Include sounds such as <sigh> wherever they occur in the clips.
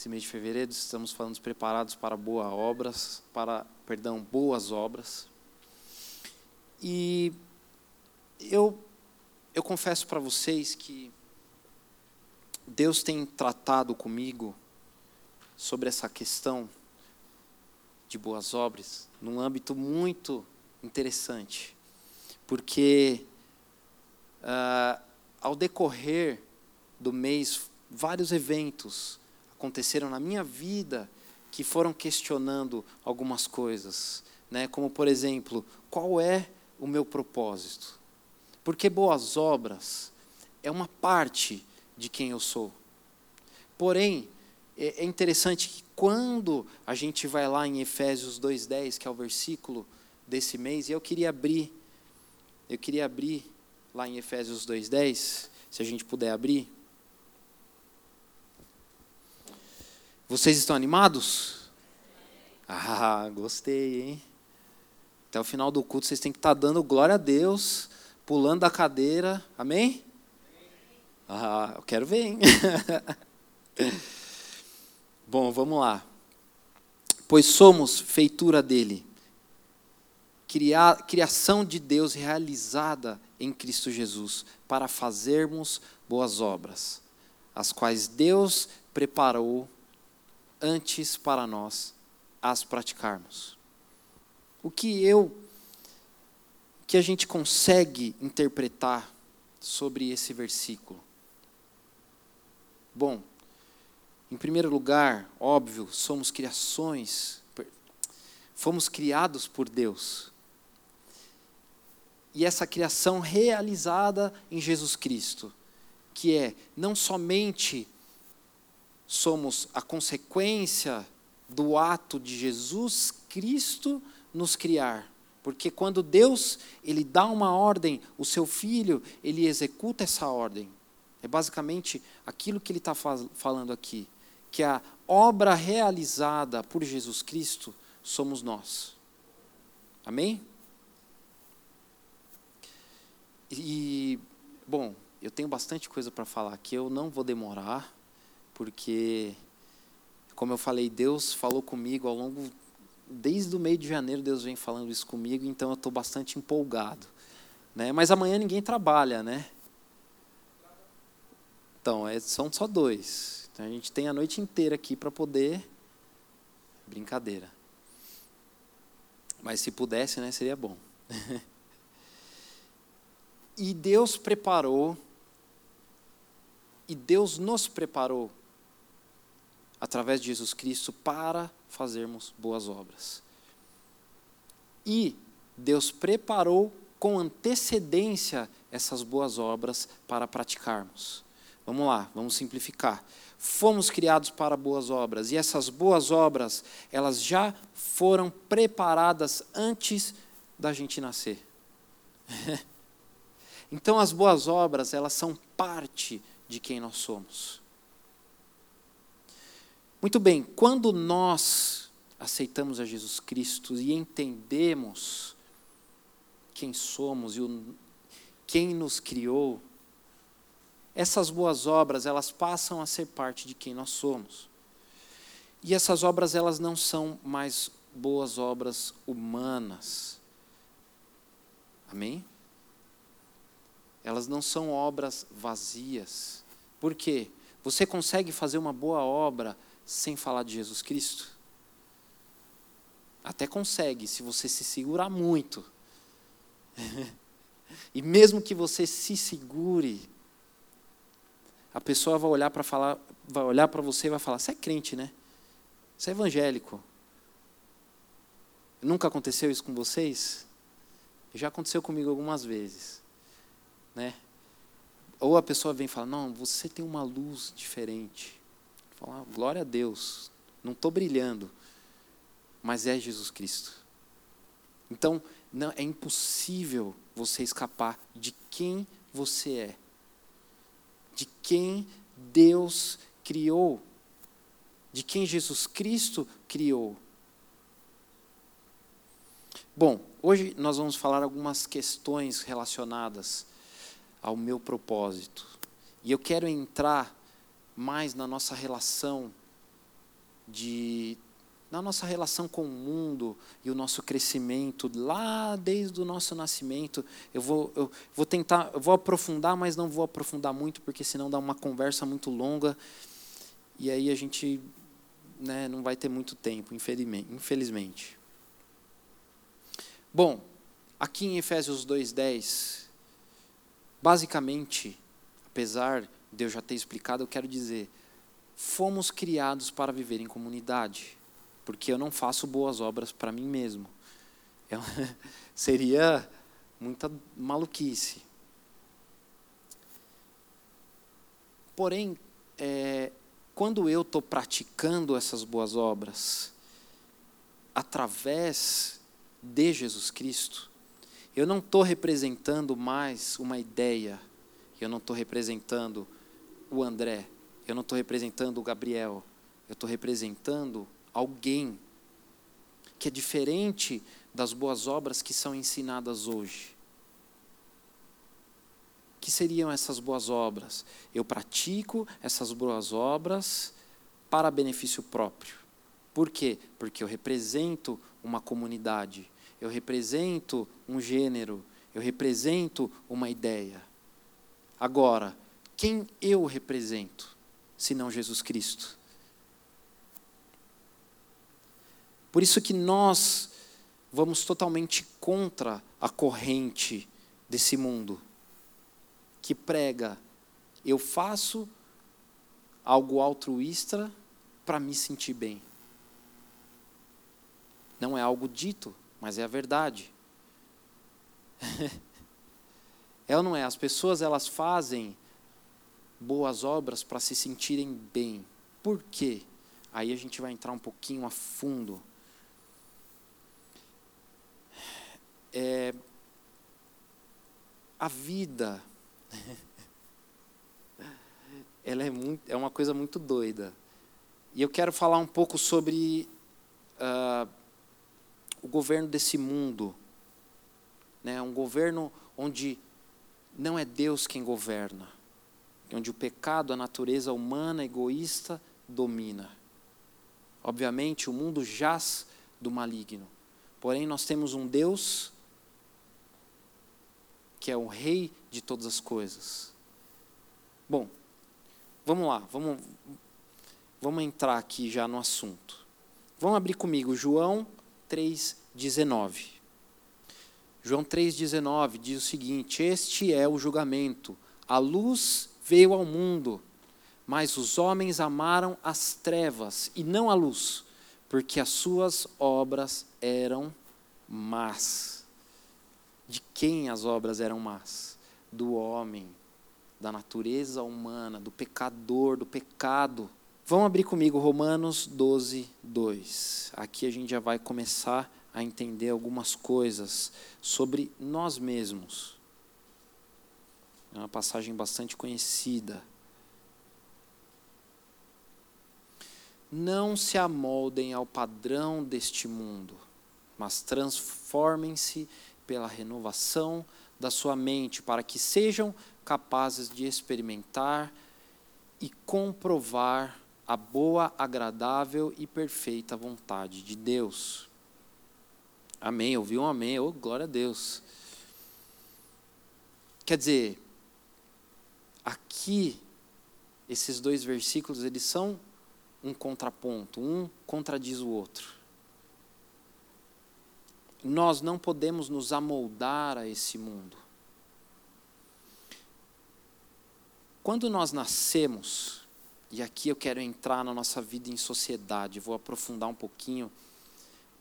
esse mês de fevereiro estamos falando preparados para boas obras, para, perdão, boas obras. E eu eu confesso para vocês que Deus tem tratado comigo sobre essa questão de boas obras num âmbito muito interessante, porque uh, ao decorrer do mês vários eventos aconteceram na minha vida que foram questionando algumas coisas, né? Como por exemplo, qual é o meu propósito? Porque boas obras é uma parte de quem eu sou. Porém, é, é interessante que quando a gente vai lá em Efésios 2:10, que é o versículo desse mês, e eu queria abrir eu queria abrir lá em Efésios 2:10, se a gente puder abrir. Vocês estão animados? Ah, gostei, hein? Até o final do culto vocês têm que estar dando glória a Deus, pulando da cadeira. Amém? Ah, eu quero ver, hein? <laughs> Bom, vamos lá. Pois somos feitura dele, criação de Deus realizada em Cristo Jesus, para fazermos boas obras, as quais Deus preparou antes para nós as praticarmos. O que eu que a gente consegue interpretar sobre esse versículo? Bom, em primeiro lugar, óbvio, somos criações, fomos criados por Deus. E essa criação realizada em Jesus Cristo, que é não somente somos a consequência do ato de Jesus Cristo nos criar. Porque quando Deus ele dá uma ordem, o seu filho ele executa essa ordem. É basicamente aquilo que ele está falando aqui, que a obra realizada por Jesus Cristo somos nós. Amém? E bom, eu tenho bastante coisa para falar aqui, eu não vou demorar porque, como eu falei, Deus falou comigo ao longo, desde o meio de janeiro, Deus vem falando isso comigo, então eu estou bastante empolgado. Né? Mas amanhã ninguém trabalha, né? Então, é, são só dois. Então a gente tem a noite inteira aqui para poder. Brincadeira. Mas se pudesse, né, seria bom. <laughs> e Deus preparou, e Deus nos preparou através de Jesus Cristo para fazermos boas obras. E Deus preparou com antecedência essas boas obras para praticarmos. Vamos lá, vamos simplificar. Fomos criados para boas obras e essas boas obras, elas já foram preparadas antes da gente nascer. <laughs> então as boas obras, elas são parte de quem nós somos. Muito bem, quando nós aceitamos a Jesus Cristo e entendemos quem somos e o, quem nos criou, essas boas obras, elas passam a ser parte de quem nós somos. E essas obras, elas não são mais boas obras humanas. Amém? Elas não são obras vazias. Por quê? Você consegue fazer uma boa obra sem falar de Jesus Cristo? Até consegue, se você se segurar muito. <laughs> e mesmo que você se segure, a pessoa vai olhar para falar, vai olhar para você e vai falar: "Você é crente, né? Você é evangélico". Nunca aconteceu isso com vocês? Já aconteceu comigo algumas vezes, né? Ou a pessoa vem e fala: "Não, você tem uma luz diferente". Falar, glória a Deus, não estou brilhando, mas é Jesus Cristo. Então, não, é impossível você escapar de quem você é, de quem Deus criou, de quem Jesus Cristo criou. Bom, hoje nós vamos falar algumas questões relacionadas ao meu propósito. E eu quero entrar mais na nossa relação de na nossa relação com o mundo e o nosso crescimento lá desde o nosso nascimento. Eu vou, eu vou tentar, eu vou aprofundar, mas não vou aprofundar muito porque senão dá uma conversa muito longa e aí a gente né, não vai ter muito tempo, infelizmente. Bom, aqui em Efésios 2:10, basicamente, apesar de eu já ter explicado, eu quero dizer, fomos criados para viver em comunidade, porque eu não faço boas obras para mim mesmo. Eu, <laughs> seria muita maluquice. Porém, é, quando eu estou praticando essas boas obras, através de Jesus Cristo, eu não estou representando mais uma ideia, eu não estou representando o André, eu não estou representando o Gabriel, eu estou representando alguém que é diferente das boas obras que são ensinadas hoje. Que seriam essas boas obras? Eu pratico essas boas obras para benefício próprio. Por quê? Porque eu represento uma comunidade, eu represento um gênero, eu represento uma ideia. Agora, quem eu represento, se não Jesus Cristo? Por isso que nós vamos totalmente contra a corrente desse mundo que prega eu faço algo altruísta para me sentir bem. Não é algo dito, mas é a verdade. <laughs> é ou não é? As pessoas elas fazem boas obras para se sentirem bem. Por quê? Aí a gente vai entrar um pouquinho a fundo. É, a vida <laughs> ela é, muito, é uma coisa muito doida. E eu quero falar um pouco sobre uh, o governo desse mundo. Né? Um governo onde não é Deus quem governa, onde o pecado, a natureza humana, egoísta, domina. Obviamente, o mundo jaz do maligno. Porém, nós temos um Deus que é o Rei de todas as coisas. Bom, vamos lá, vamos, vamos entrar aqui já no assunto. Vamos abrir comigo João 3,19. João 3,19 diz o seguinte: Este é o julgamento. A luz veio ao mundo, mas os homens amaram as trevas e não a luz, porque as suas obras eram más. De quem as obras eram más? Do homem, da natureza humana, do pecador, do pecado. Vamos abrir comigo Romanos 12, 2. Aqui a gente já vai começar a entender algumas coisas sobre nós mesmos. É uma passagem bastante conhecida. Não se amoldem ao padrão deste mundo, mas transformem-se pela renovação da sua mente, para que sejam capazes de experimentar e comprovar a boa, agradável e perfeita vontade de Deus. Amém. Ouviu um amém? Oh, glória a Deus. Quer dizer, aqui, esses dois versículos, eles são um contraponto, um contradiz o outro. Nós não podemos nos amoldar a esse mundo. Quando nós nascemos, e aqui eu quero entrar na nossa vida em sociedade, vou aprofundar um pouquinho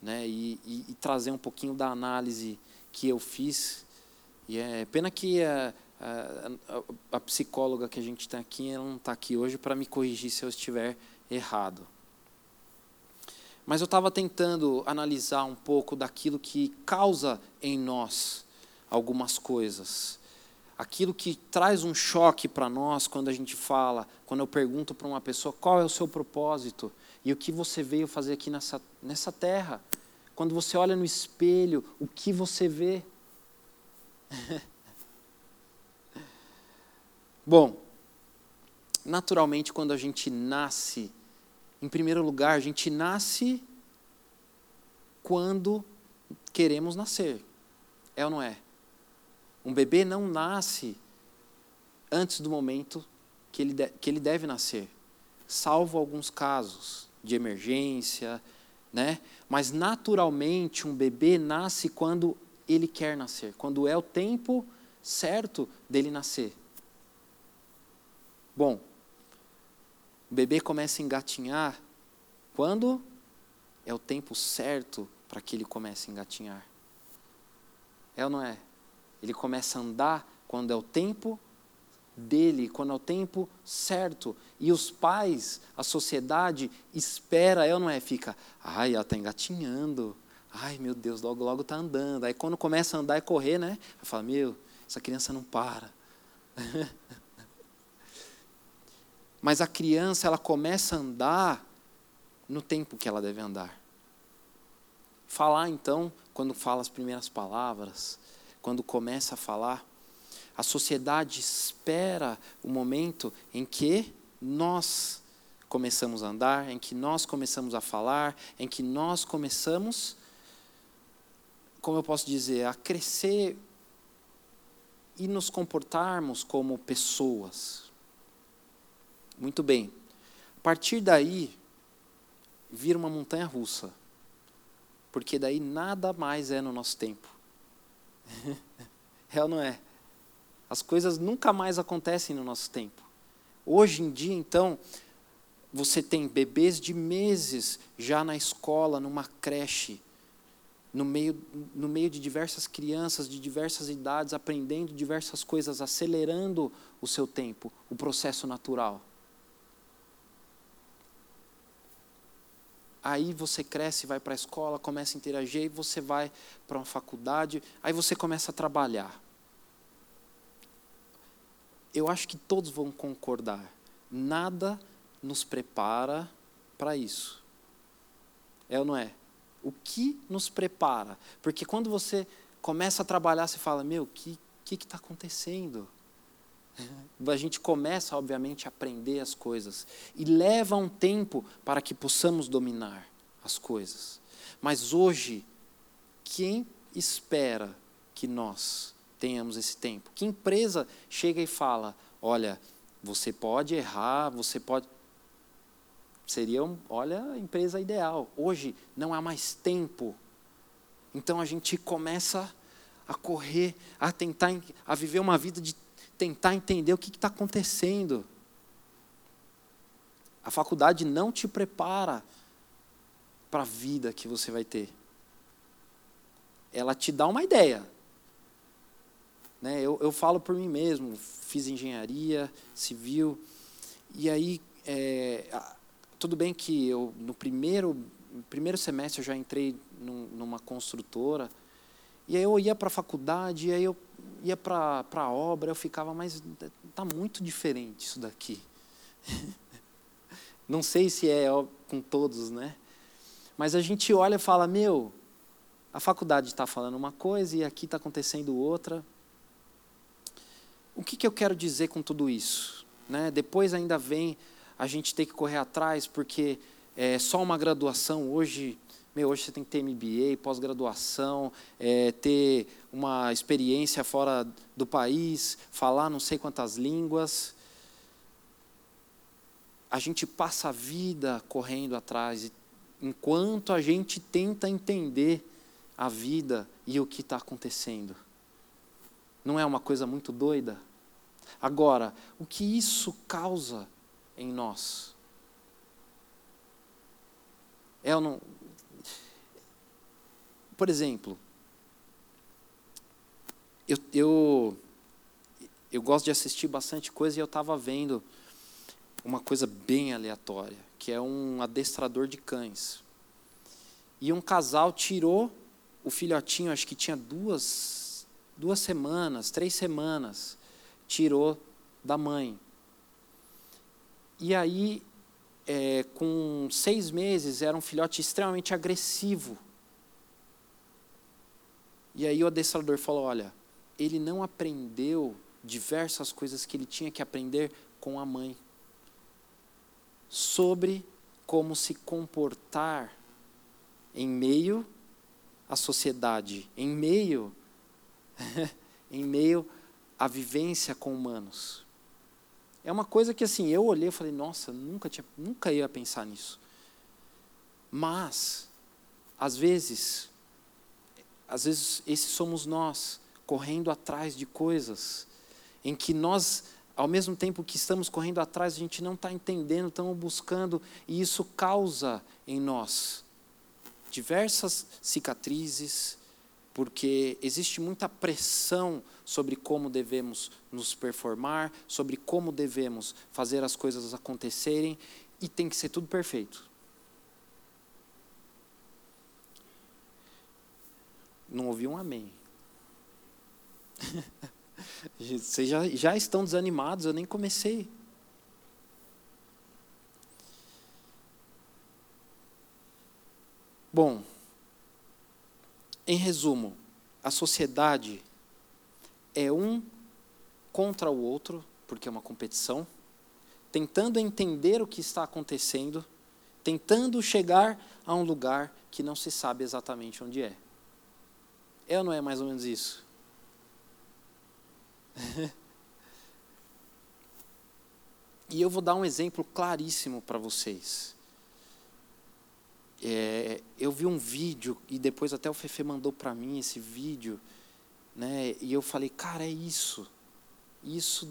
né, e, e, e trazer um pouquinho da análise que eu fiz. E é pena que a, a, a psicóloga que a gente tem aqui ela não está aqui hoje para me corrigir se eu estiver errado. Mas eu estava tentando analisar um pouco daquilo que causa em nós algumas coisas. Aquilo que traz um choque para nós quando a gente fala, quando eu pergunto para uma pessoa qual é o seu propósito e o que você veio fazer aqui nessa, nessa terra. Quando você olha no espelho, o que você vê? <laughs> Bom, naturalmente, quando a gente nasce, em primeiro lugar, a gente nasce quando queremos nascer. É ou não é? Um bebê não nasce antes do momento que ele, de, que ele deve nascer, salvo alguns casos de emergência, né? Mas naturalmente um bebê nasce quando ele quer nascer, quando é o tempo certo dele nascer. Bom, o bebê começa a engatinhar quando é o tempo certo para que ele comece a engatinhar. É ou não é? Ele começa a andar quando é o tempo dele, quando é o tempo certo. E os pais, a sociedade, espera, é ou não é? Fica, ai, ela está engatinhando. Ai, meu Deus, logo, logo está andando. Aí quando começa a andar e correr, né? Fala, meu, essa criança não para. <laughs> Mas a criança, ela começa a andar no tempo que ela deve andar. Falar, então, quando fala as primeiras palavras, quando começa a falar, a sociedade espera o momento em que nós começamos a andar, em que nós começamos a falar, em que nós começamos, como eu posso dizer, a crescer e nos comportarmos como pessoas. Muito bem. A partir daí, vira uma montanha russa. Porque daí nada mais é no nosso tempo. <laughs> é ou não é? As coisas nunca mais acontecem no nosso tempo. Hoje em dia, então, você tem bebês de meses já na escola, numa creche, no meio, no meio de diversas crianças de diversas idades, aprendendo diversas coisas, acelerando o seu tempo, o processo natural. Aí você cresce, vai para a escola, começa a interagir, aí você vai para uma faculdade, aí você começa a trabalhar eu acho que todos vão concordar. Nada nos prepara para isso. É ou não é? O que nos prepara? Porque quando você começa a trabalhar, você fala: Meu, o que está acontecendo? A gente começa, obviamente, a aprender as coisas. E leva um tempo para que possamos dominar as coisas. Mas hoje, quem espera que nós tenhamos esse tempo? Que empresa chega e fala: olha, você pode errar, você pode. Seria, olha, a empresa ideal. Hoje não há mais tempo. Então a gente começa a correr, a tentar, a viver uma vida de tentar entender o que está acontecendo. A faculdade não te prepara para a vida que você vai ter. Ela te dá uma ideia, né? Eu, eu falo por mim mesmo, fiz engenharia civil, e aí, é, tudo bem que eu, no primeiro, primeiro semestre, eu já entrei num, numa construtora, e aí eu ia para a faculdade, e aí eu ia para a obra, eu ficava, mas está muito diferente isso daqui. <laughs> Não sei se é com todos, né? Mas a gente olha e fala, meu, a faculdade está falando uma coisa e aqui está acontecendo outra. O que, que eu quero dizer com tudo isso? Né? Depois ainda vem a gente ter que correr atrás, porque é só uma graduação hoje. Meu, hoje você tem que ter MBA, pós-graduação, é, ter uma experiência fora do país, falar não sei quantas línguas. A gente passa a vida correndo atrás, enquanto a gente tenta entender a vida e o que está acontecendo. Não é uma coisa muito doida? Agora, o que isso causa em nós? É ou não? Por exemplo, eu, eu, eu gosto de assistir bastante coisa e eu estava vendo uma coisa bem aleatória, que é um adestrador de cães. E um casal tirou o filhotinho, acho que tinha duas, duas semanas, três semanas, tirou da mãe. E aí, é, com seis meses, era um filhote extremamente agressivo. E aí o adestrador falou: olha, ele não aprendeu diversas coisas que ele tinha que aprender com a mãe sobre como se comportar em meio à sociedade, em meio <laughs> em meio à vivência com humanos. É uma coisa que assim, eu olhei e falei, nossa, nunca tinha, nunca ia pensar nisso. Mas às vezes às vezes esses somos nós, correndo atrás de coisas em que nós ao mesmo tempo que estamos correndo atrás, a gente não está entendendo, estamos buscando, e isso causa em nós diversas cicatrizes, porque existe muita pressão sobre como devemos nos performar, sobre como devemos fazer as coisas acontecerem, e tem que ser tudo perfeito. Não ouvi um amém. <laughs> Vocês já, já estão desanimados, eu nem comecei. Bom, em resumo, a sociedade é um contra o outro, porque é uma competição, tentando entender o que está acontecendo, tentando chegar a um lugar que não se sabe exatamente onde é. Ou não é mais ou menos isso? <laughs> e eu vou dar um exemplo claríssimo para vocês. É, eu vi um vídeo, e depois até o Fefe mandou para mim esse vídeo, né, e eu falei, cara, é isso. Isso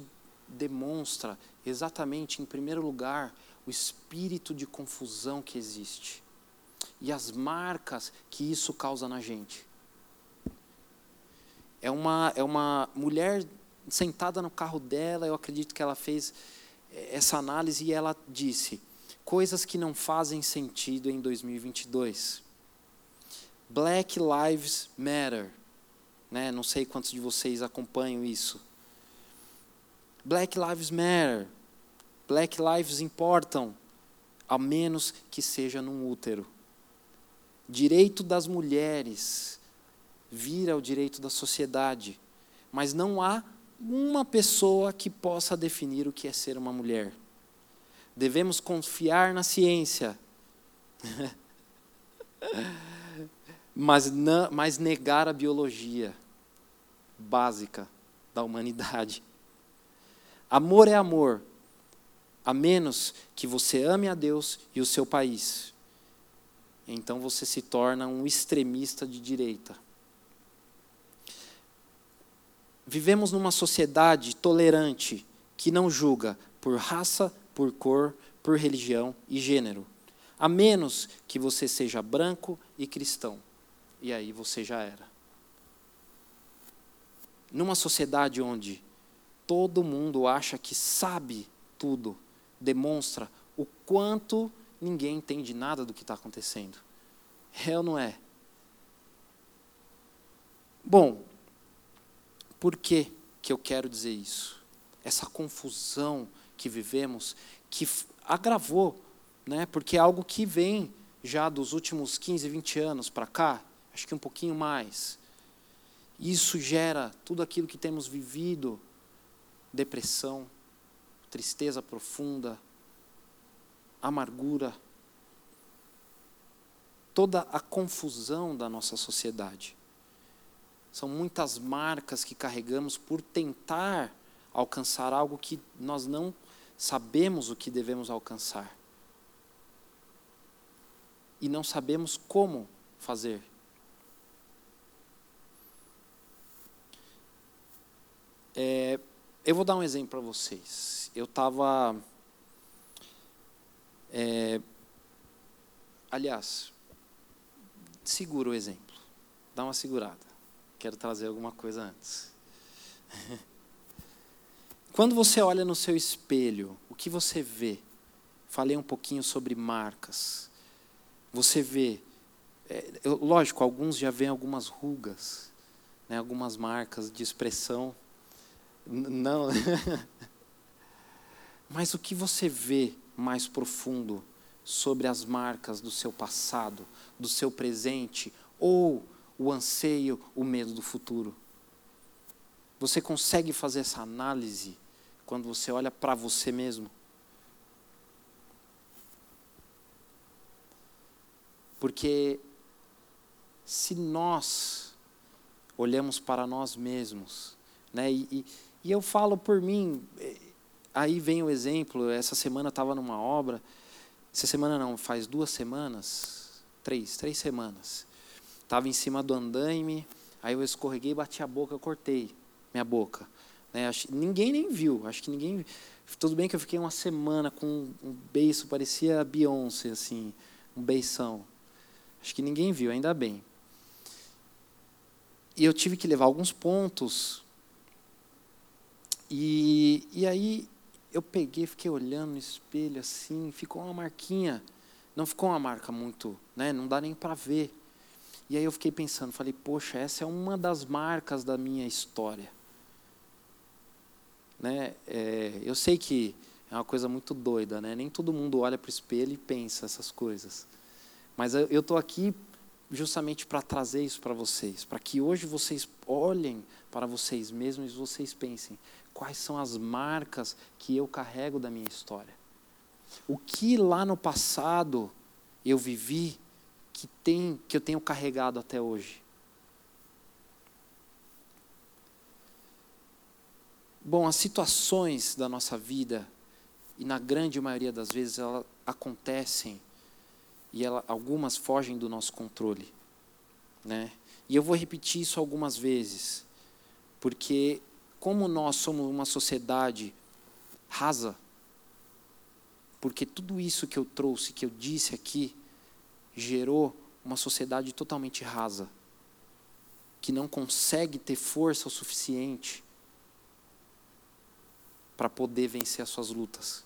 demonstra exatamente, em primeiro lugar, o espírito de confusão que existe e as marcas que isso causa na gente. É uma, é uma mulher sentada no carro dela, eu acredito que ela fez eh, essa análise e ela disse: coisas que não fazem sentido em 2022. Black Lives Matter. Né? Não sei quantos de vocês acompanham isso. Black Lives Matter. Black Lives importam, a menos que seja num útero. Direito das mulheres vira o direito da sociedade, mas não há uma pessoa que possa definir o que é ser uma mulher. Devemos confiar na ciência, <laughs> mas, não, mas negar a biologia básica da humanidade. Amor é amor, a menos que você ame a Deus e o seu país. Então você se torna um extremista de direita. Vivemos numa sociedade tolerante que não julga por raça, por cor, por religião e gênero, a menos que você seja branco e cristão. E aí você já era. Numa sociedade onde todo mundo acha que sabe tudo, demonstra o quanto ninguém entende nada do que está acontecendo. É ou não é? Bom, por que, que eu quero dizer isso? Essa confusão que vivemos, que agravou, né, porque é algo que vem já dos últimos 15, 20 anos para cá, acho que um pouquinho mais. Isso gera tudo aquilo que temos vivido: depressão, tristeza profunda, amargura, toda a confusão da nossa sociedade. São muitas marcas que carregamos por tentar alcançar algo que nós não sabemos o que devemos alcançar. E não sabemos como fazer. É, eu vou dar um exemplo para vocês. Eu estava. É, aliás, segura o exemplo. Dá uma segurada quero trazer alguma coisa antes. <laughs> Quando você olha no seu espelho, o que você vê? falei um pouquinho sobre marcas. Você vê, é, lógico, alguns já veem algumas rugas, né, algumas marcas de expressão. Não. <laughs> Mas o que você vê mais profundo sobre as marcas do seu passado, do seu presente ou o anseio, o medo do futuro? Você consegue fazer essa análise quando você olha para você mesmo? Porque se nós olhamos para nós mesmos, né, e, e, e eu falo por mim, eh, aí vem o exemplo, essa semana estava numa obra, essa semana não, faz duas semanas, três, três semanas, estava em cima do andaime, aí eu escorreguei, bati a boca, cortei minha boca. Né? Ninguém nem viu, acho que ninguém. Tudo bem que eu fiquei uma semana com um beiço, parecia Beyoncé, assim, um beição. Acho que ninguém viu, ainda bem. E eu tive que levar alguns pontos. E, e aí eu peguei, fiquei olhando no espelho assim, ficou uma marquinha. Não ficou uma marca muito, né? Não dá nem para ver. E aí eu fiquei pensando, falei, poxa, essa é uma das marcas da minha história. Né? É, eu sei que é uma coisa muito doida, né? Nem todo mundo olha para o espelho e pensa essas coisas. Mas eu estou aqui justamente para trazer isso para vocês, para que hoje vocês olhem para vocês mesmos e vocês pensem quais são as marcas que eu carrego da minha história. O que lá no passado eu vivi que tem que eu tenho carregado até hoje. Bom, as situações da nossa vida, e na grande maioria das vezes, elas acontecem e ela, algumas fogem do nosso controle. Né? E eu vou repetir isso algumas vezes, porque como nós somos uma sociedade rasa, porque tudo isso que eu trouxe, que eu disse aqui, gerou uma sociedade totalmente rasa, que não consegue ter força o suficiente para poder vencer as suas lutas.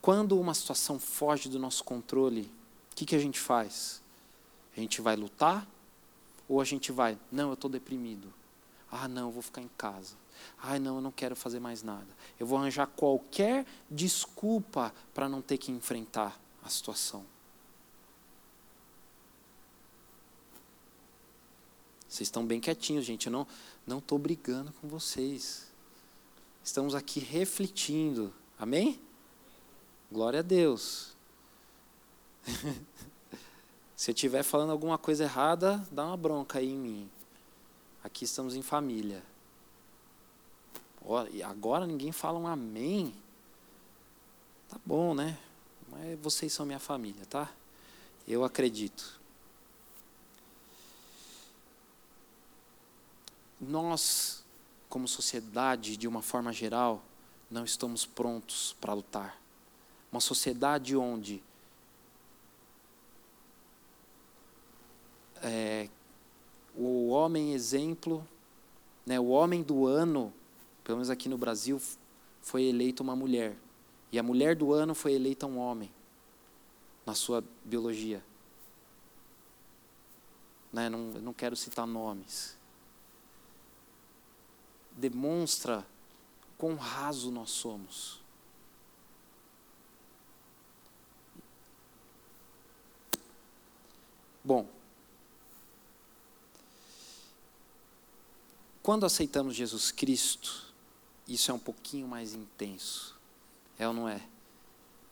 Quando uma situação foge do nosso controle, o que, que a gente faz? A gente vai lutar ou a gente vai, não, eu estou deprimido. Ah, não, eu vou ficar em casa. Ah, não, eu não quero fazer mais nada. Eu vou arranjar qualquer desculpa para não ter que enfrentar a situação. Vocês estão bem quietinhos, gente. Eu não não estou brigando com vocês. Estamos aqui refletindo. Amém? Glória a Deus. <laughs> Se eu estiver falando alguma coisa errada, dá uma bronca aí em mim. Aqui estamos em família. E agora ninguém fala um amém. Tá bom, né? Mas vocês são minha família, tá? Eu acredito. nós, como sociedade, de uma forma geral, não estamos prontos para lutar. Uma sociedade onde é, o homem exemplo, né, o homem do ano, pelo menos aqui no Brasil, foi eleita uma mulher. E a mulher do ano foi eleita um homem, na sua biologia. Né, não, não quero citar nomes demonstra quão raso nós somos. Bom, quando aceitamos Jesus Cristo, isso é um pouquinho mais intenso. É ou não é?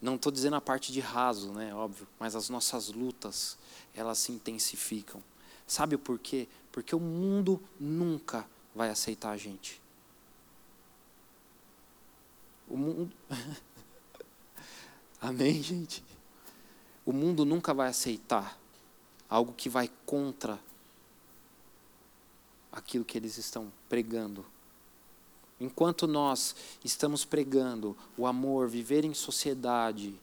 Não estou dizendo a parte de raso, né? Óbvio, mas as nossas lutas, elas se intensificam. Sabe o porquê? Porque o mundo nunca vai aceitar a gente. O mundo. <laughs> Amém, gente? O mundo nunca vai aceitar algo que vai contra aquilo que eles estão pregando. Enquanto nós estamos pregando o amor, viver em sociedade,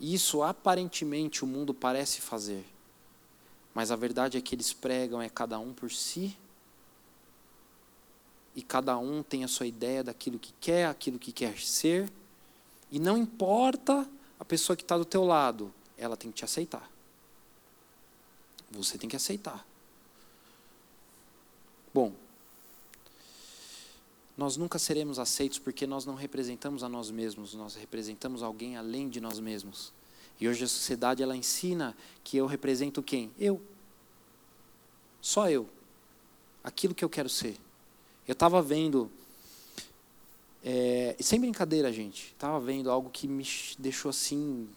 isso aparentemente o mundo parece fazer. Mas a verdade é que eles pregam é cada um por si e cada um tem a sua ideia daquilo que quer, aquilo que quer ser, e não importa a pessoa que está do teu lado, ela tem que te aceitar. Você tem que aceitar. Bom, nós nunca seremos aceitos porque nós não representamos a nós mesmos, nós representamos alguém além de nós mesmos. E hoje a sociedade ela ensina que eu represento quem? Eu. Só eu. Aquilo que eu quero ser. Eu estava vendo, é, sem brincadeira, gente, estava vendo algo que me deixou assim.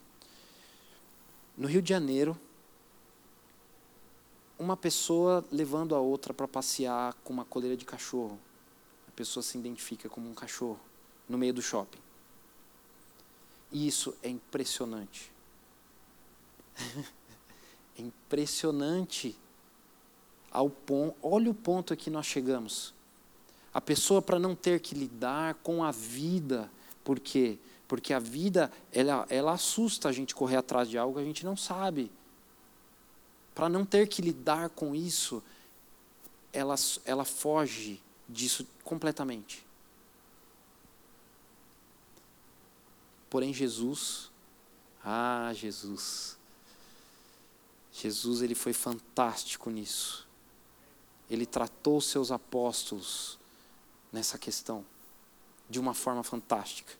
No Rio de Janeiro, uma pessoa levando a outra para passear com uma coleira de cachorro. Pessoa se identifica como um cachorro no meio do shopping. E isso é impressionante. <laughs> é impressionante ao ponto. Olha o ponto a que nós chegamos. A pessoa para não ter que lidar com a vida, por quê? Porque a vida ela, ela assusta a gente correr atrás de algo que a gente não sabe para não ter que lidar com isso, ela, ela foge disso completamente. Porém, Jesus, ah, Jesus, Jesus ele foi fantástico nisso. Ele tratou seus apóstolos nessa questão de uma forma fantástica.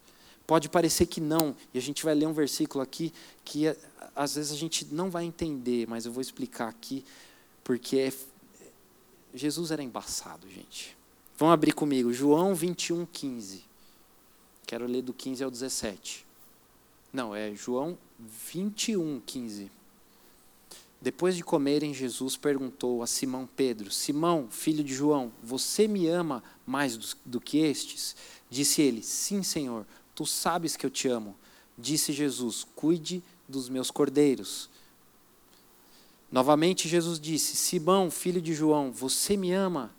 Pode parecer que não, e a gente vai ler um versículo aqui que é, às vezes a gente não vai entender, mas eu vou explicar aqui, porque é, Jesus era embaçado, gente. Vão abrir comigo, João 21, 15. Quero ler do 15 ao 17. Não, é João 21, 15. Depois de comerem, Jesus perguntou a Simão Pedro: Simão, filho de João, você me ama mais do, do que estes? Disse ele: Sim, Senhor Tu sabes que eu te amo. Disse Jesus: Cuide dos meus cordeiros. Novamente Jesus disse: Simão, filho de João, você me ama?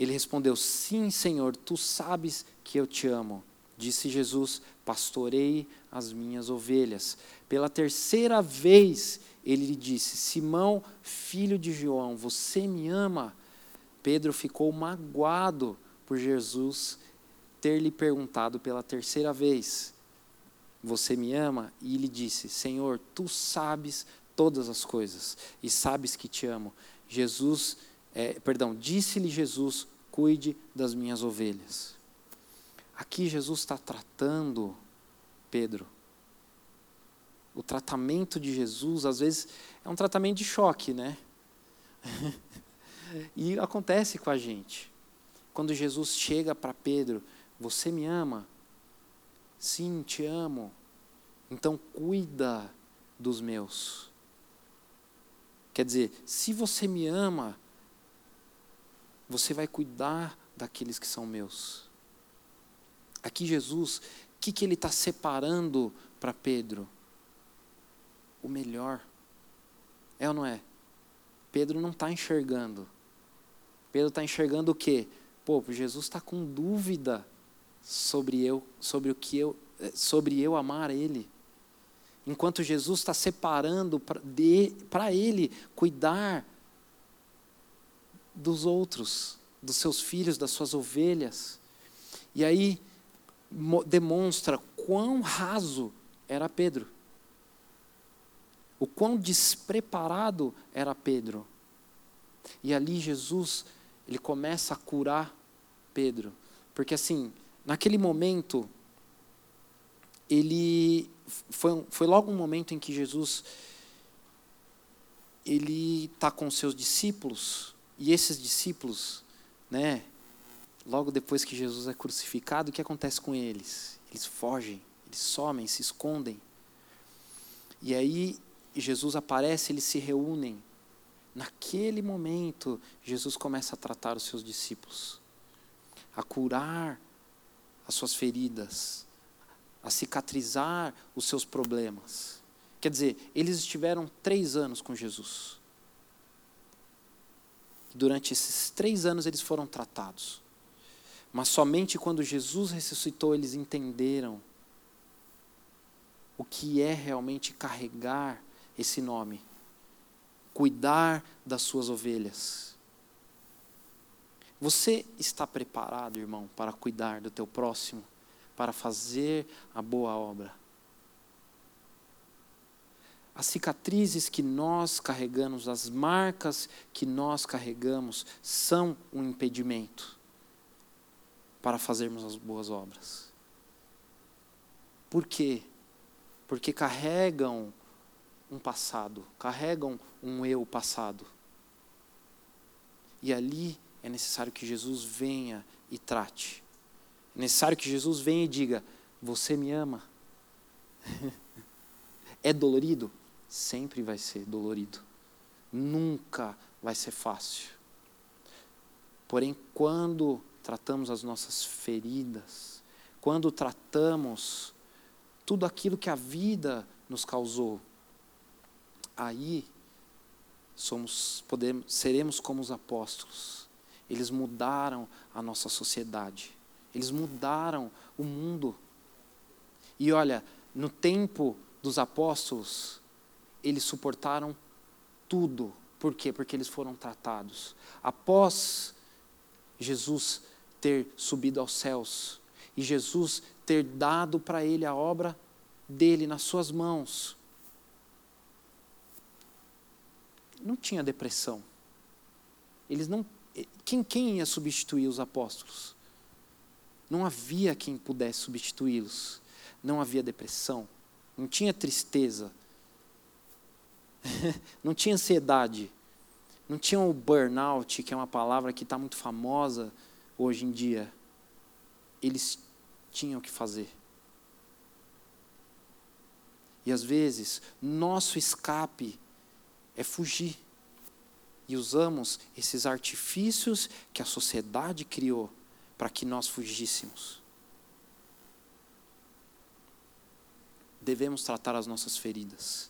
Ele respondeu: Sim, Senhor, tu sabes que eu te amo. Disse Jesus: Pastorei as minhas ovelhas. Pela terceira vez ele lhe disse: Simão, filho de João, você me ama? Pedro ficou magoado por Jesus ter lhe perguntado pela terceira vez: Você me ama? E ele disse: Senhor, tu sabes todas as coisas e sabes que te amo. Jesus, é, perdão, disse-lhe Jesus: Cuide das minhas ovelhas. Aqui Jesus está tratando Pedro. O tratamento de Jesus, às vezes, é um tratamento de choque, né? <laughs> e acontece com a gente. Quando Jesus chega para Pedro você me ama? Sim, te amo. Então cuida dos meus. Quer dizer, se você me ama, você vai cuidar daqueles que são meus. Aqui Jesus, o que, que ele está separando para Pedro? O melhor. É ou não é? Pedro não está enxergando. Pedro está enxergando o quê? Pô, Jesus está com dúvida sobre eu, sobre o que eu, eh, sobre eu amar Ele. Enquanto Jesus está separando para Ele cuidar dos outros, dos seus filhos, das suas ovelhas. E aí demonstra quão raso era Pedro. O quão despreparado era Pedro. E ali Jesus, ele começa a curar Pedro. Porque assim, naquele momento, ele foi, foi logo um momento em que Jesus ele está com seus discípulos e esses discípulos, né? Logo depois que Jesus é crucificado, o que acontece com eles? Eles fogem, eles somem, se escondem. E aí Jesus aparece, eles se reúnem. Naquele momento, Jesus começa a tratar os seus discípulos, a curar as suas feridas, a cicatrizar os seus problemas. Quer dizer, eles estiveram três anos com Jesus. Durante esses três anos eles foram tratados. Mas somente quando Jesus ressuscitou eles entenderam o que é realmente carregar esse nome, cuidar das suas ovelhas. Você está preparado, irmão, para cuidar do teu próximo, para fazer a boa obra? As cicatrizes que nós carregamos, as marcas que nós carregamos, são um impedimento para fazermos as boas obras. Por quê? Porque carregam um passado, carregam um eu passado. E ali é necessário que Jesus venha e trate. É necessário que Jesus venha e diga: Você me ama? <laughs> é dolorido? Sempre vai ser dolorido. Nunca vai ser fácil. Porém, quando tratamos as nossas feridas, quando tratamos tudo aquilo que a vida nos causou, aí somos, podemos, seremos como os apóstolos. Eles mudaram a nossa sociedade. Eles mudaram o mundo. E olha, no tempo dos apóstolos, eles suportaram tudo. Por quê? Porque eles foram tratados. Após Jesus ter subido aos céus e Jesus ter dado para ele a obra dele nas suas mãos, não tinha depressão. Eles não. Quem, quem ia substituir os apóstolos? Não havia quem pudesse substituí-los. Não havia depressão. Não tinha tristeza. <laughs> não tinha ansiedade. Não tinha o burnout, que é uma palavra que está muito famosa hoje em dia. Eles tinham que fazer. E às vezes, nosso escape é fugir. E usamos esses artifícios que a sociedade criou para que nós fugíssemos. Devemos tratar as nossas feridas.